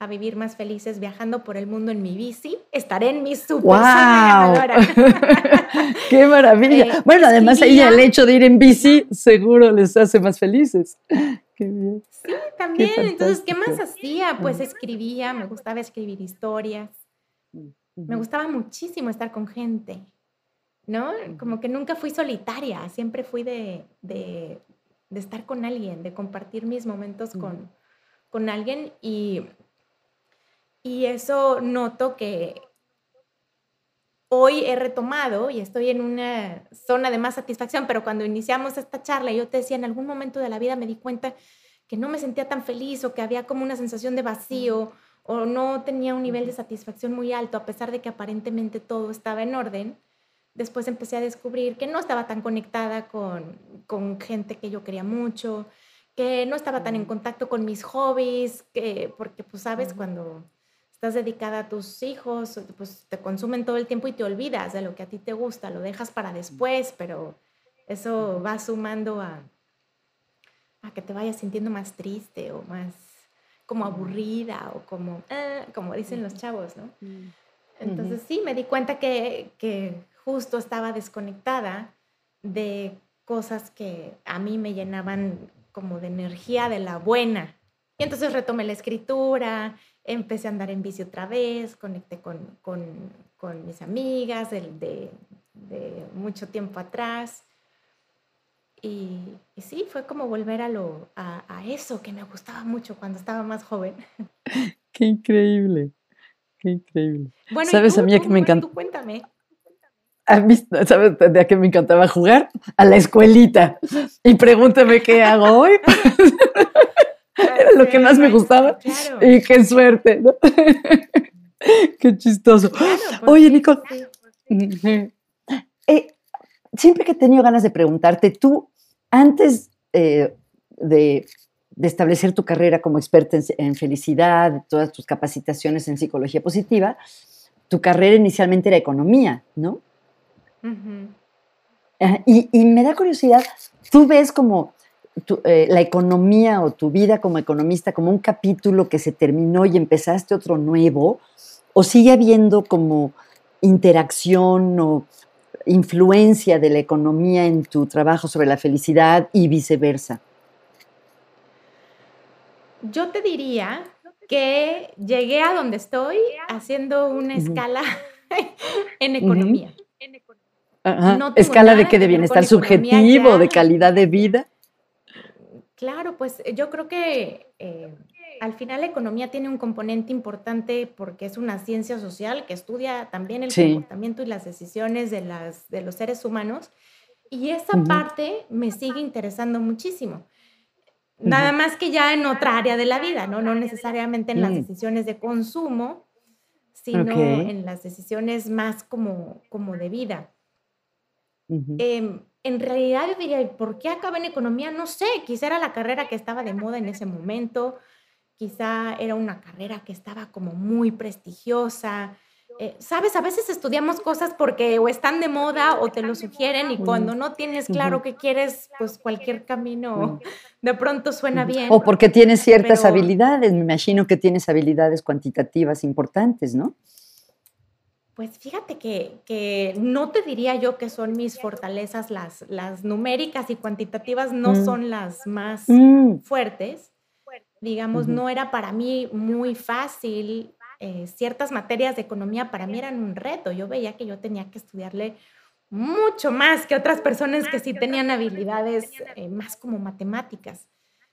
a vivir más felices viajando por el mundo en mi bici, estaré en mi super wow. ¡Qué maravilla! Eh, bueno, además ahí el hecho de ir en bici seguro les hace más felices. Qué bien. Sí, también. Entonces, ¿qué más hacía? Pues escribía, me gustaba escribir historias. Me gustaba muchísimo estar con gente, ¿no? Como que nunca fui solitaria, siempre fui de, de, estar con alguien, de compartir mis momentos con, con alguien y y eso noto que hoy he retomado y estoy en una zona de más satisfacción, pero cuando iniciamos esta charla, yo te decía, en algún momento de la vida me di cuenta que no me sentía tan feliz o que había como una sensación de vacío o no tenía un nivel de satisfacción muy alto, a pesar de que aparentemente todo estaba en orden. Después empecé a descubrir que no estaba tan conectada con, con gente que yo quería mucho, que no estaba tan en contacto con mis hobbies, que, porque pues sabes, cuando estás dedicada a tus hijos, pues te consumen todo el tiempo y te olvidas de lo que a ti te gusta, lo dejas para después, pero eso va sumando a, a que te vayas sintiendo más triste o más como aburrida o como, ah, como dicen los chavos, ¿no? Entonces sí, me di cuenta que, que justo estaba desconectada de cosas que a mí me llenaban como de energía de la buena. Y entonces retomé la escritura, empecé a andar en bici otra vez, conecté con, con, con mis amigas de, de, de, mucho tiempo atrás. Y, y, sí, fue como volver a, lo, a, a, eso que me gustaba mucho cuando estaba más joven. Qué increíble, qué increíble. Bueno, ¿sabes tú, a mí que me encanta? Cuéntame. ¿Sabes de a qué me encantaba jugar? A la escuelita. Y pregúntame qué hago hoy. Era lo que más me gustaba. Y qué suerte, ¿no? qué chistoso. Oye, Nicole. Eh, siempre que he tenido ganas de preguntarte, tú, antes eh, de, de, establecer tu carrera como experta en, en, felicidad, todas tus capacitaciones en psicología positiva, tu carrera inicialmente era economía, ¿no? y, y, me da curiosidad, tú ves como tu, eh, la economía o tu vida como economista como un capítulo que se terminó y empezaste otro nuevo, o sigue habiendo como interacción o influencia de la economía en tu trabajo sobre la felicidad y viceversa? Yo te diría que llegué a donde estoy haciendo una uh -huh. escala en economía. Uh -huh. No ¿Escala de qué? ¿De bienestar subjetivo? ¿De calidad de vida? Claro, pues yo creo que eh, al final la economía tiene un componente importante porque es una ciencia social que estudia también el sí. comportamiento y las decisiones de, las, de los seres humanos. Y esa uh -huh. parte me sigue interesando muchísimo. Uh -huh. Nada más que ya en otra área de la vida, ¿no? No necesariamente en las decisiones de consumo, sino okay. en las decisiones más como, como de vida. Eh, en realidad yo diría, ¿por qué acabé en economía? No sé, quizá era la carrera que estaba de moda en ese momento, quizá era una carrera que estaba como muy prestigiosa. Eh, Sabes, a veces estudiamos cosas porque o están de moda o te lo sugieren y cuando no tienes claro qué quieres, pues cualquier camino de pronto suena bien. O porque tienes ciertas pero... habilidades, me imagino que tienes habilidades cuantitativas importantes, ¿no? Pues fíjate que, que, no te diría yo que son mis fortalezas, las, las numéricas y cuantitativas no mm. son las más mm. fuertes. Digamos, uh -huh. no era para mí muy fácil. Eh, ciertas materias de economía para mí eran un reto. Yo veía que yo tenía que estudiarle mucho más que otras personas que sí tenían habilidades eh, más como matemáticas.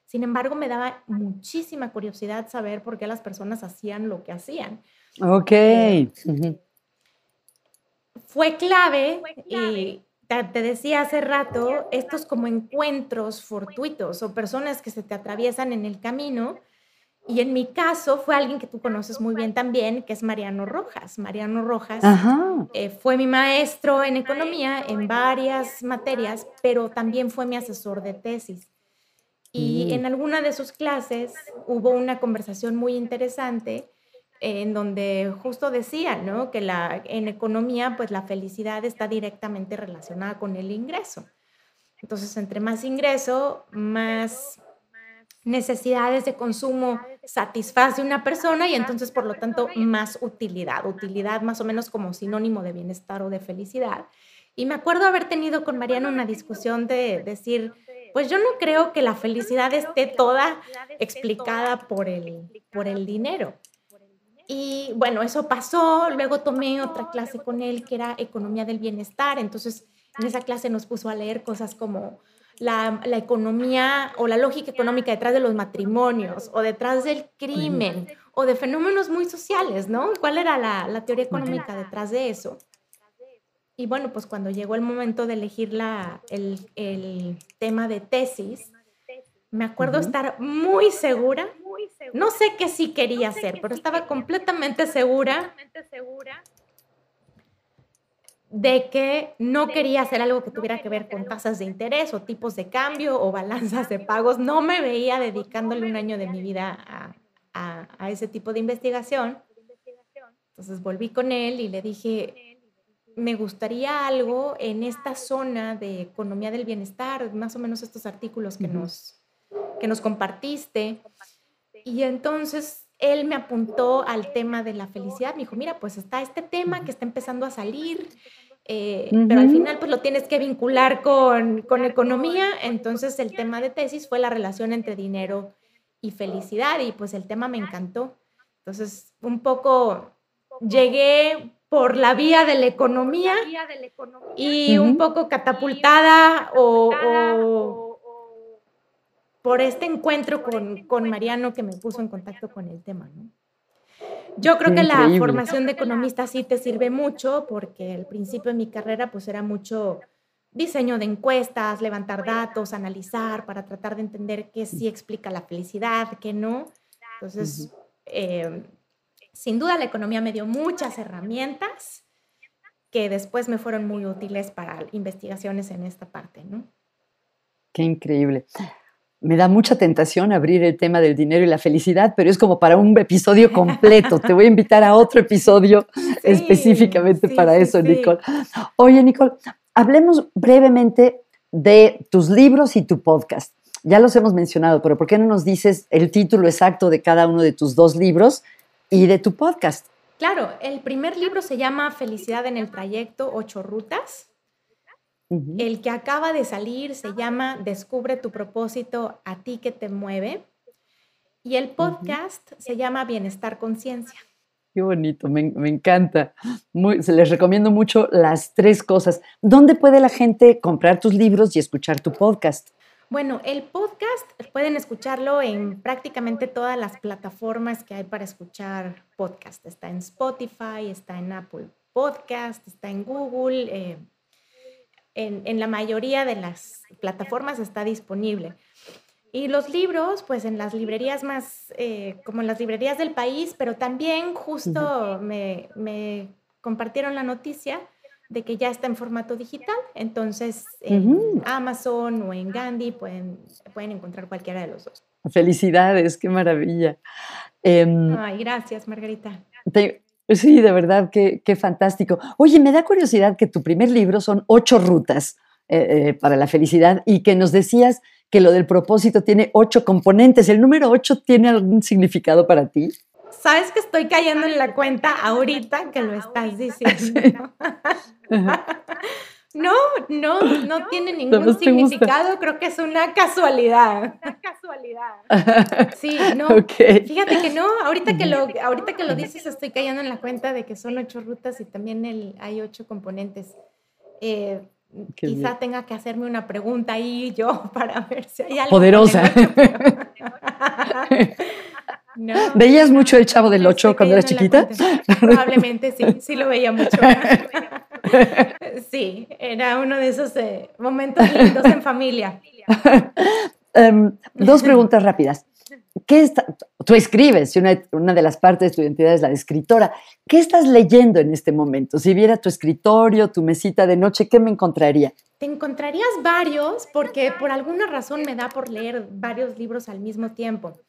Sin embargo, me daba muchísima curiosidad saber por qué las personas hacían lo que hacían. Ok. Eh, uh -huh fue clave, fue clave. y te, decía hace rato, estos como encuentros fortuitos o personas que se te atraviesan en el camino. Y en mi caso fue alguien que tú conoces muy bien también, que es Mariano Rojas. Mariano Rojas eh, fue mi maestro en economía en varias materias, pero también fue mi asesor de tesis. Y mm. en alguna de sus clases hubo una conversación muy interesante en donde justo decía, ¿no? Que la, en economía, pues la felicidad está directamente relacionada con el ingreso. Entonces, entre más ingreso, más necesidades de consumo satisface una persona y entonces, por lo tanto, más utilidad. Utilidad más o menos como sinónimo de bienestar o de felicidad. Y me acuerdo haber tenido con Mariano una discusión de decir, pues yo no creo que la felicidad esté toda explicada por el, por el dinero. Y bueno, eso pasó, luego tomé otra clase con él que era Economía del Bienestar, entonces en esa clase nos puso a leer cosas como la, la economía o la lógica económica detrás de los matrimonios o detrás del crimen o de fenómenos muy sociales, ¿no? ¿Cuál era la, la teoría económica detrás de eso? Y bueno, pues cuando llegó el momento de elegir la, el, el tema de tesis, me acuerdo uh -huh. estar muy segura, muy segura, no sé qué sí quería hacer, pero estaba completamente segura, segura de que no quería hacer algo que tuviera que ver con tasas de interés o tipos de cambio o balanzas de pagos. No me veía dedicándole un año de mi vida a, a, a ese tipo de investigación. Entonces volví con él y le dije, me gustaría algo en esta zona de economía del bienestar, más o menos estos artículos que uh -huh. nos que nos compartiste. Y entonces él me apuntó al tema de la felicidad. Me dijo, mira, pues está este tema que está empezando a salir eh, pero al final pues lo tienes que vincular con, con economía, entonces el tema de tesis fue la relación entre dinero y felicidad y pues el tema me encantó. Entonces, un poco llegué por la vía de la economía y un poco catapultada o, por este encuentro con, con, Mariano que me puso en contacto con el tema. Yo creo que la formación de economista sí te sirve mucho porque al principio de mi carrera pues era mucho diseño de encuestas, levantar datos, analizar para tratar de entender qué sí explica la felicidad, qué no. Entonces, eh, sin duda la economía me dio muchas herramientas que después me fueron muy útiles para investigaciones en esta parte, ¿no? Qué increíble. Me da mucha tentación abrir el tema del dinero y la felicidad, pero es como para un episodio completo. Te voy a invitar a otro episodio específicamente para eso, Nicole. Oye, Nicole, hablemos brevemente de tus libros y tu podcast. Ya los hemos mencionado, pero ¿por qué no nos dices el título exacto de cada uno de tus dos libros y de tu podcast. Claro, el primer libro se llama Felicidad en el trayecto, ocho rutas. El que acaba de salir se llama Descubre tu propósito, a ti que te mueve. Y el podcast se llama Bienestar Conciencia. Qué bonito, me, encanta. se les recomiendo mucho las tres cosas. ¿Dónde puede la gente comprar tus libros y escuchar tu podcast? Bueno, el podcast pueden escucharlo en prácticamente todas las plataformas que hay para escuchar podcast. Está en Spotify, está en Apple Podcast, está en Google. Eh, en, la mayoría de las plataformas está disponible. Y los libros, pues en las librerías más, eh, como en las librerías del país, pero también justo me, me compartieron la noticia de que ya está en formato digital. Entonces, en Amazon o en Gandhi pueden, pueden encontrar cualquiera de los dos. Felicidades, qué maravilla. Em, Ay, gracias, Margarita. Sí, de verdad, qué, qué, fantástico. Oye, me da curiosidad que tu primer libro son ocho rutas eh, eh, para la felicidad y que nos decías que lo del propósito tiene ocho componentes. ¿El número ocho tiene algún significado para ti? Sabes que estoy cayendo en la cuenta ahorita que lo estás diciendo. No, no, no tiene ningún significado, creo que es una casualidad. Una casualidad. Sí, no. Fíjate que no, ahorita que lo, ahorita que lo dices estoy cayendo en la cuenta de que son ocho rutas y también el, hay ocho componentes. Eh, quizá tenga que hacerme una pregunta ahí yo para ver si hay algo. Poderosa. ¿Veías mucho el Chavo del Ocho cuando eras chiquita? Probablemente sí, sí lo veía mucho. Sí, era uno de esos eh, momentos lindos en familia. Em, dos preguntas rápidas. ¿Qué está, tú escribes, una, una de las partes de tu identidad es la de escritora. ¿Qué estás leyendo en este momento? Si viera tu escritorio, tu mesita de noche, ¿qué me encontraría? Te encontrarías varios porque por alguna razón me da por leer varios libros al mismo tiempo.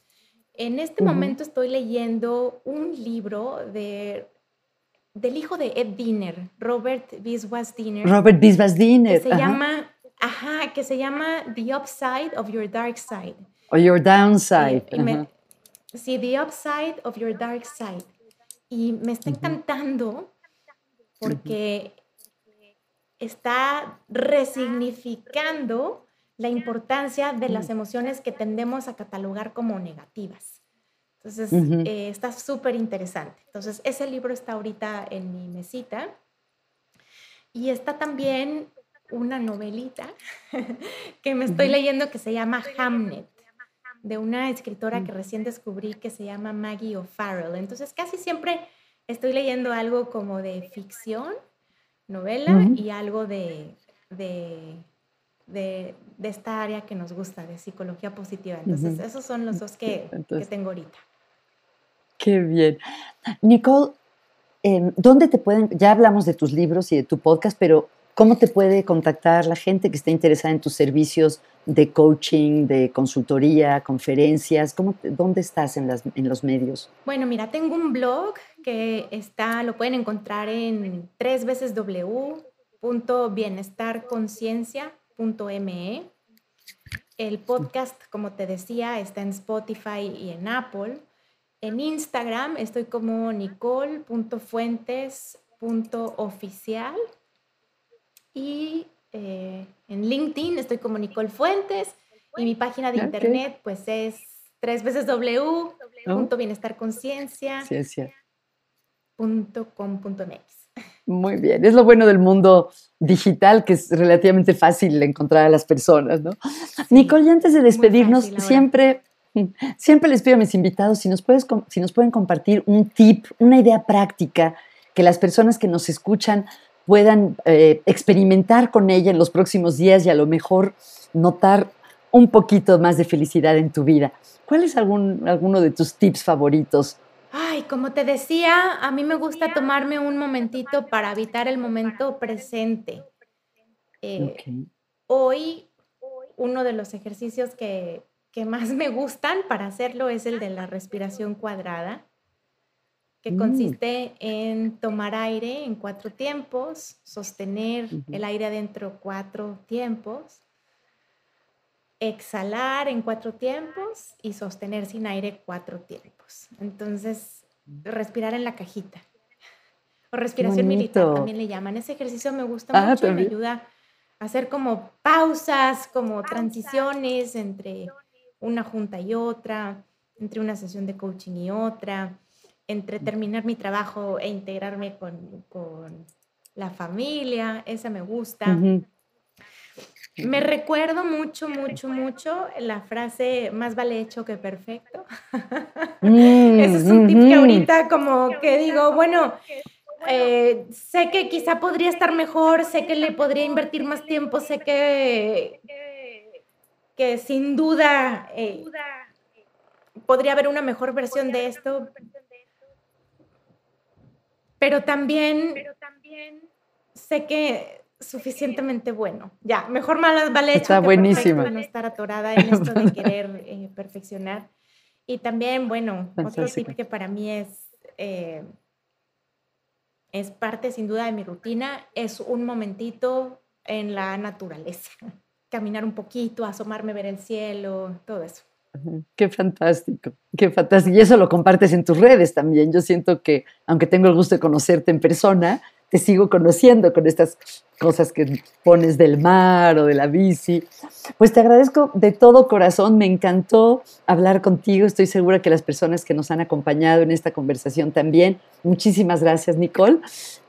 En este momento estoy leyendo un libro de, del hijo de Ed Diner, Robert Biswas Diner. Robert Biswas Diner. Que se llama, ajá, que se llama The Upside of Your Dark Side. O Your Downside. sí, The Upside of Your Dark Side. Y me está encantando porque está resignificando la importancia de las emociones que tendemos a catalogar como negativas. Entonces, eh, está súper interesante. Entonces, ese libro está ahorita en mi mesita. Y está también una novelita que me estoy leyendo que se llama Hamnet, de una escritora que mm. recién descubrí que se llama Maggie O'Farrell. Entonces, casi siempre estoy leyendo algo como de ficción, novela, y algo de de, esta área que nos gusta, de psicología positiva. Entonces, esos son los dos que, tengo ahorita. Qué bien. Nicole, em, ¿dónde te pueden, ya hablamos de tus libros y de tu podcast, pero ¿cómo te puede contactar la gente que esté interesada en tus servicios de coaching, de consultoría, conferencias? ¿Cómo ¿Dónde estás en, las, en los medios? Bueno, mira, tengo un blog que está, lo pueden encontrar en tres veces. El podcast, como te decía, está en Spotify y en Apple. En Instagram estoy como nicole.fuentes.oficial. y eh, en LinkedIn estoy como Nicole Fuentes. Y mi página de internet pues es tres veces w Muy bien, es lo bueno del mundo digital que es relativamente fácil encontrar a las personas, ¿no? Nicole, y antes de despedirnos, siempre, siempre les pido a mis invitados si nos, puedes, si nos pueden compartir un tip, una idea práctica que las personas que nos escuchan puedan eh, experimentar con ella en los próximos días y a lo mejor notar un poquito más de felicidad en tu vida. ¿Cuál es algún, alguno de tus tips favoritos? Ay, como te decía, a mí me gusta tomarme un momentito para evitar el momento presente. Eh, hoy, uno de los ejercicios que, que, más me gustan para hacerlo es el de la respiración cuadrada, que mm. consiste en tomar aire en cuatro tiempos, sostener el aire adentro cuatro tiempos exhalar en cuatro tiempos y sostener sin aire cuatro tiempos. Entonces, respirar en la cajita. O respiración militar también le llaman. Ese ejercicio me gusta ah, mucho y me ayuda a hacer como pausas, como transiciones entre una junta y otra, entre una sesión de coaching y otra, entre terminar mi trabajo e integrarme con, la familia. Esa me gusta. Me recuerdo mucho, mucho, mucho la frase más vale hecho que perfecto. Mm, Ese es un tip que ahorita como que digo, bueno, eh, sé que quizá podría estar mejor, sé que le podría invertir más tiempo, sé que, que sin duda eh, podría haber una mejor versión de esto, pero también sé que suficientemente bueno. Ya, mejor mal vale hecho Está buenísima. no estar atorada en esto de querer eh, perfeccionar. Y también, bueno, otro tip que para mí es, eh, es parte sin duda de mi rutina, es un momentito en la naturaleza. Caminar un poquito, asomarme, ver el cielo, todo eso. Qué fantástico, qué fantástico. Y eso lo compartes en tus redes también. Yo siento que, aunque tengo el gusto de conocerte en persona, te sigo conociendo con estas cosas que pones del mar o de la bici. Pues te agradezco de todo corazón, me encantó hablar contigo, estoy segura que las personas que nos han acompañado en esta conversación también. Muchísimas gracias, Nicole,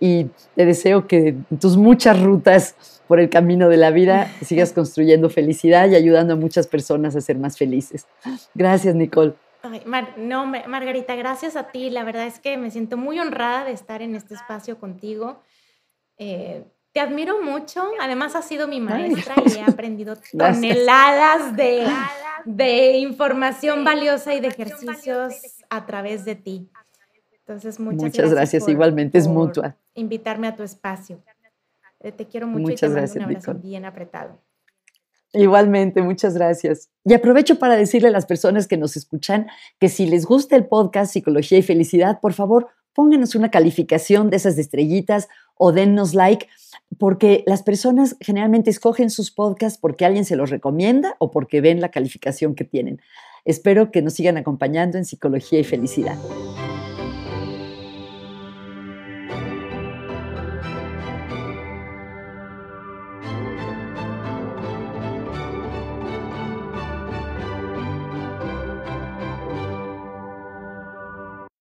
y te deseo que tus muchas rutas por el camino de la vida sigas construyendo felicidad y ayudando a muchas personas a ser más felices. Gracias, Nicole no, Margarita, gracias a ti. La verdad es que me siento muy honrada de estar en este espacio contigo. Eh, te admiro mucho. Además, has sido mi maestra y he aprendido toneladas de, de información valiosa y de ejercicios a través de ti. Entonces, muchas, muchas gracias. Igualmente, es mutua. Invitarme a tu espacio. Eh, te quiero mucho y te mando un abrazo bien apretado. Igualmente, muchas gracias. Y aprovecho para decirle a las personas que nos escuchan que si les gusta el podcast Psicología y Felicidad, por favor, pónganos una calificación de esas estrellitas o dennos like, porque las personas generalmente escogen sus podcasts porque alguien se los recomienda o porque ven la calificación que tienen. Espero que nos sigan acompañando en Psicología y Felicidad.